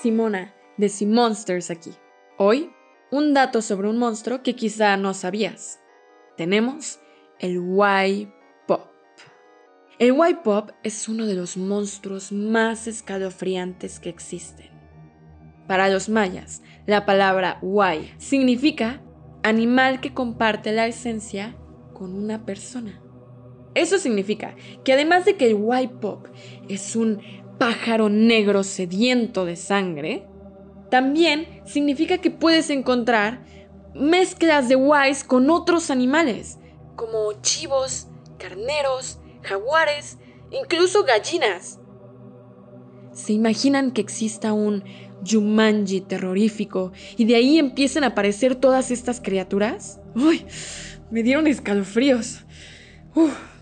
Simona, de Sea Monsters aquí. Hoy, un dato sobre un monstruo que quizá no sabías. Tenemos el Y-Pop. El Y-Pop es uno de los monstruos más escalofriantes que existen. Para los mayas, la palabra Y significa animal que comparte la esencia con una persona. Eso significa que además de que el white pop es un pájaro negro sediento de sangre, también significa que puedes encontrar mezclas de Wise con otros animales, como chivos, carneros, jaguares, incluso gallinas. ¿Se imaginan que exista un Jumanji terrorífico y de ahí empiezan a aparecer todas estas criaturas? ¡Uy! Me dieron escalofríos. Uf.